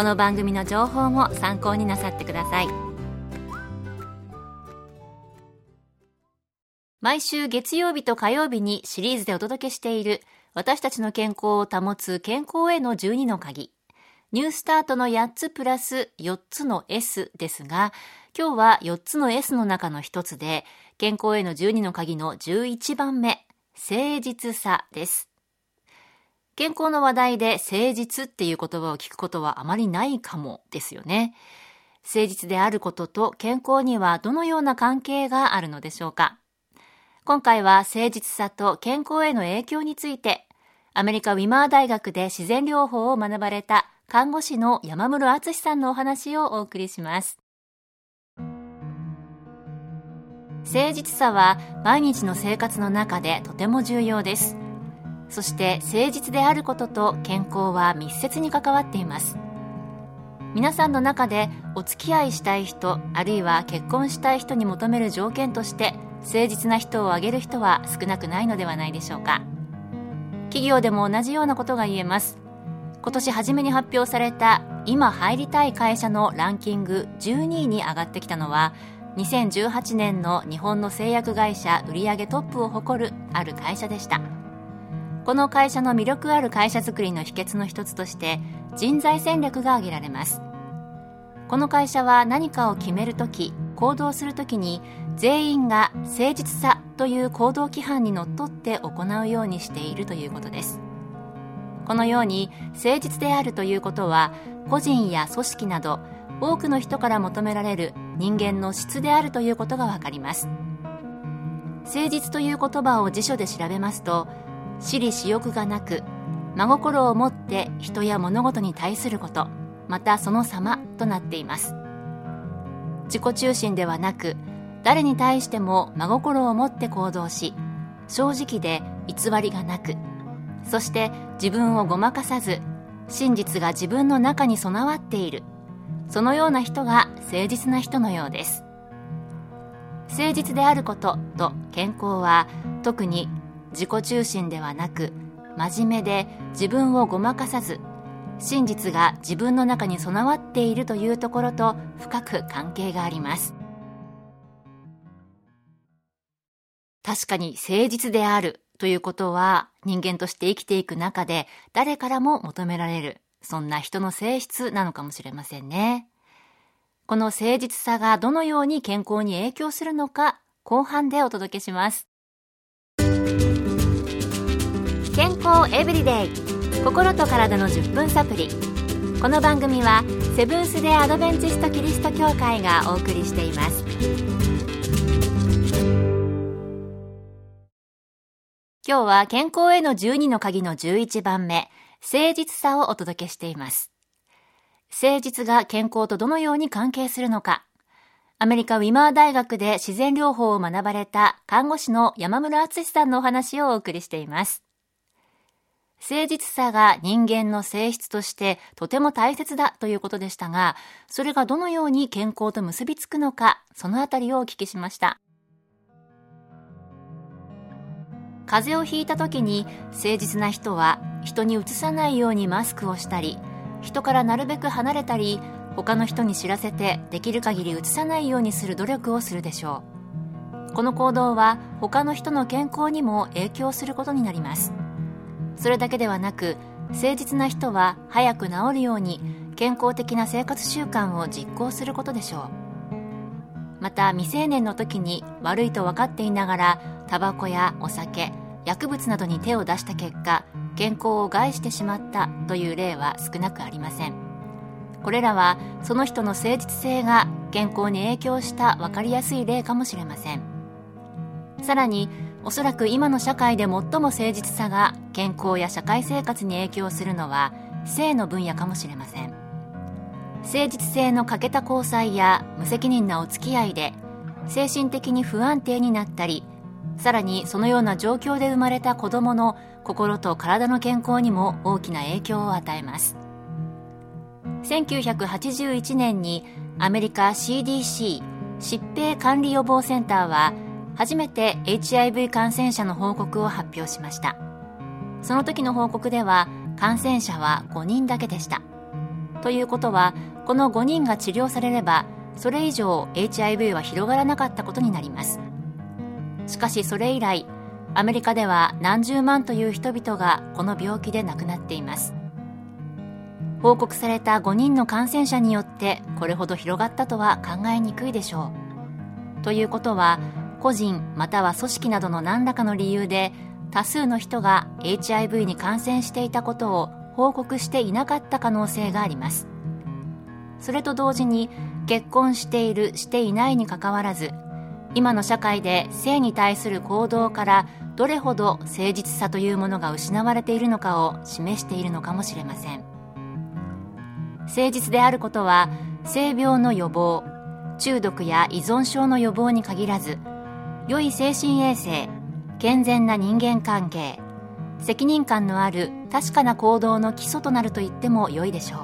この番組の情報も参考になさってください毎週月曜日と火曜日にシリーズでお届けしている私たちの健康を保つ健康への12の鍵ニュースタートの8つプラス4つの S ですが今日は4つの S の中の1つで健康への12の鍵の11番目誠実さです。健康の話題で誠実っていう言葉を聞くことはあまりないかもですよね。誠実であることと健康にはどのような関係があるのでしょうか今回は誠実さと健康への影響についてアメリカウィマー大学で自然療法を学ばれた看護師の山室敦さんのお話をお送りします。誠実さは毎日の生活の中でとても重要ですそして誠実であることと健康は密接に関わっています。皆さんの中でお付き合いしたい人あるいは結婚したい人に求める条件として誠実な人を挙げる人は少なくないのではないでしょうか。企業でも同じようなことが言えます。今年初めに発表された今入りたい会社のランキング12位に上がってきたのは2018年の日本の製薬会社売上トップを誇るある会社でした。この会社の魅力ある会社づくりの秘訣の一つとして人材戦略が挙げられます。この会社は何かを決めるとき行動するときに全員が誠実さという行動規範にのっとって行うようにしているということです。このように誠実であるということは個人や組織など多くの人から求められる人間の質であるということがわかります。誠実という言葉を辞書で調べますと私利私欲がなく真心を持って人や物事に対することまたその様となっています。自己中心ではなく誰に対しても真心を持って行動し正直で偽りがなくそして自分をごまかさず真実が自分の中に備わっているそのような人が誠実な人のようです。誠実であることと健康は特に自己中心ではなく真面目で自分をごまかさず真実が自分の中に備わっているというところと深く関係があります確かに誠実であるということは人間として生きていく中で誰からも求められるそんな人の性質なのかもしれませんね。この誠実さがどのように健康に影響するのか、後半でお届けします。康エブリデイ心と体の10分サプリこの番組はセブンス・デ・アドベンチスト・キリスト教会がお送りしています今日は健康への12の鍵の11番目誠実さをお届けしています。誠実が健康とどのように関係するのか。アメリカウィマー大学で自然療法を学ばれた看護師の山村敦さんのお話をお送りしています。誠実さが人間の性質としてとても大切だということでしたが、それがどのように健康と結びつくのか、そのあたりをお聞きしました。風邪をひいた時に誠実な人は人にうつさないようにマスクをしたり人からなるべく離れたり他の人に知らせてできる限りうつさないようにする努力をするでしょうこの行動は他の人の健康にも影響することになりますそれだけではなく誠実な人は早く治るように健康的な生活習慣を実行することでしょう。また未成年の時に悪いと分かっていながらタバコやお酒薬物などに手を出した結果健康を害してしまったという例は少なくありません。これらはその人の誠実性が健康に影響した分かりやすい例かもしれません。さらにおそらく今の社会で最も誠実さが健康や社会生活に影響するのは性の分野かもしれません。誠実性の欠けた交際や無責任なお付き合いで精神的に不安定になったりさらにそのような状況で生まれた子供の心と体の健康にも大きな影響を与えます。1981年にアメリカ CDC 疾病管理予防センターは初めて HIV 感染者の報告を発表しました。その時の報告では感染者は5人だけでした。ということはこの5人が治療されればそれ以上 HIV は広がらなかったことになります。しかしそれ以来アメリカでは何十万という人々がこの病気で亡くなっています。報告された5人の感染者によってこれほど広がったとは考えにくいでしょう。ということは個人または組織などの何らかの理由で多数の人が HIV に感染していたことを報告していなかった可能性があります。それと同時に結婚しているしていないにかかわらず今の社会で性に対する行動からどれほど誠実さというものが失われているのかを示しているのかもしれません。誠実であることは性病の予防中毒や依存症の予防に限らず良い精神衛生健全な人間関係責任感のある確かな行動の基礎となると言っても良いでしょう。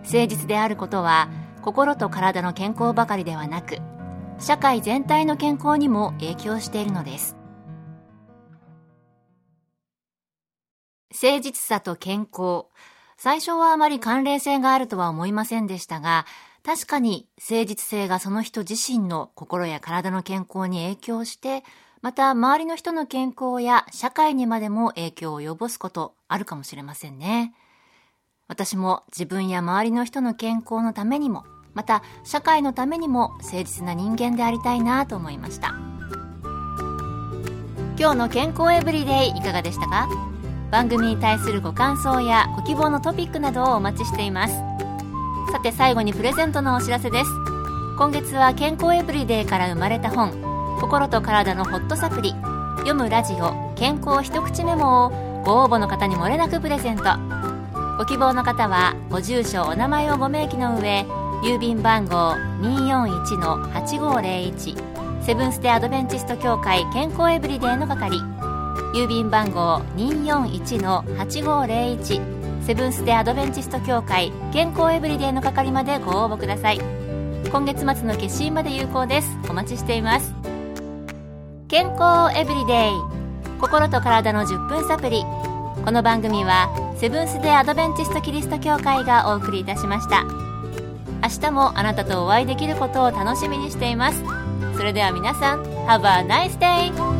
誠実であることは心と体の健康ばかりではなく社会全体の健康にも影響しているのです。誠実さと健康。最初はあまり関連性があるとは思いませんでしたが確かに誠実性がその人自身の心や体の健康に影響してまた周りの人の健康や社会にまでも影響を及ぼすことあるかもしれませんね。私も自分や周りの人の健康のためにもまた社会のためにも誠実な人間でありたいなと思いました。今日の健康エブリデイいかがでしたか？番組に対するご感想やご希望のトピックなどをお待ちしています。さて最後にプレゼントのお知らせです。今月は健康エブリデイから生まれた本心と体のホットサプリ。読むラジオ健康一口メモをご応募の方にもれなくプレゼント。ご希望の方はご住所お名前をご明記の上郵便番号241-8501セブンス・テ・アドベンチスト協会健康エブリデイの係。郵便番号241-8501セブンス・テ・アドベンチスト協会健康エブリデイの係までご応募ください。今月末の決心まで有効です。お待ちしています。健康エブリデイ心と体の10分サプリ。この番組はセブンス・デ・アドベンチスト・キリスト教会がお送りいたしました。明日もあなたとお会いできることを楽しみにしています。それでは皆さん Have a nice day!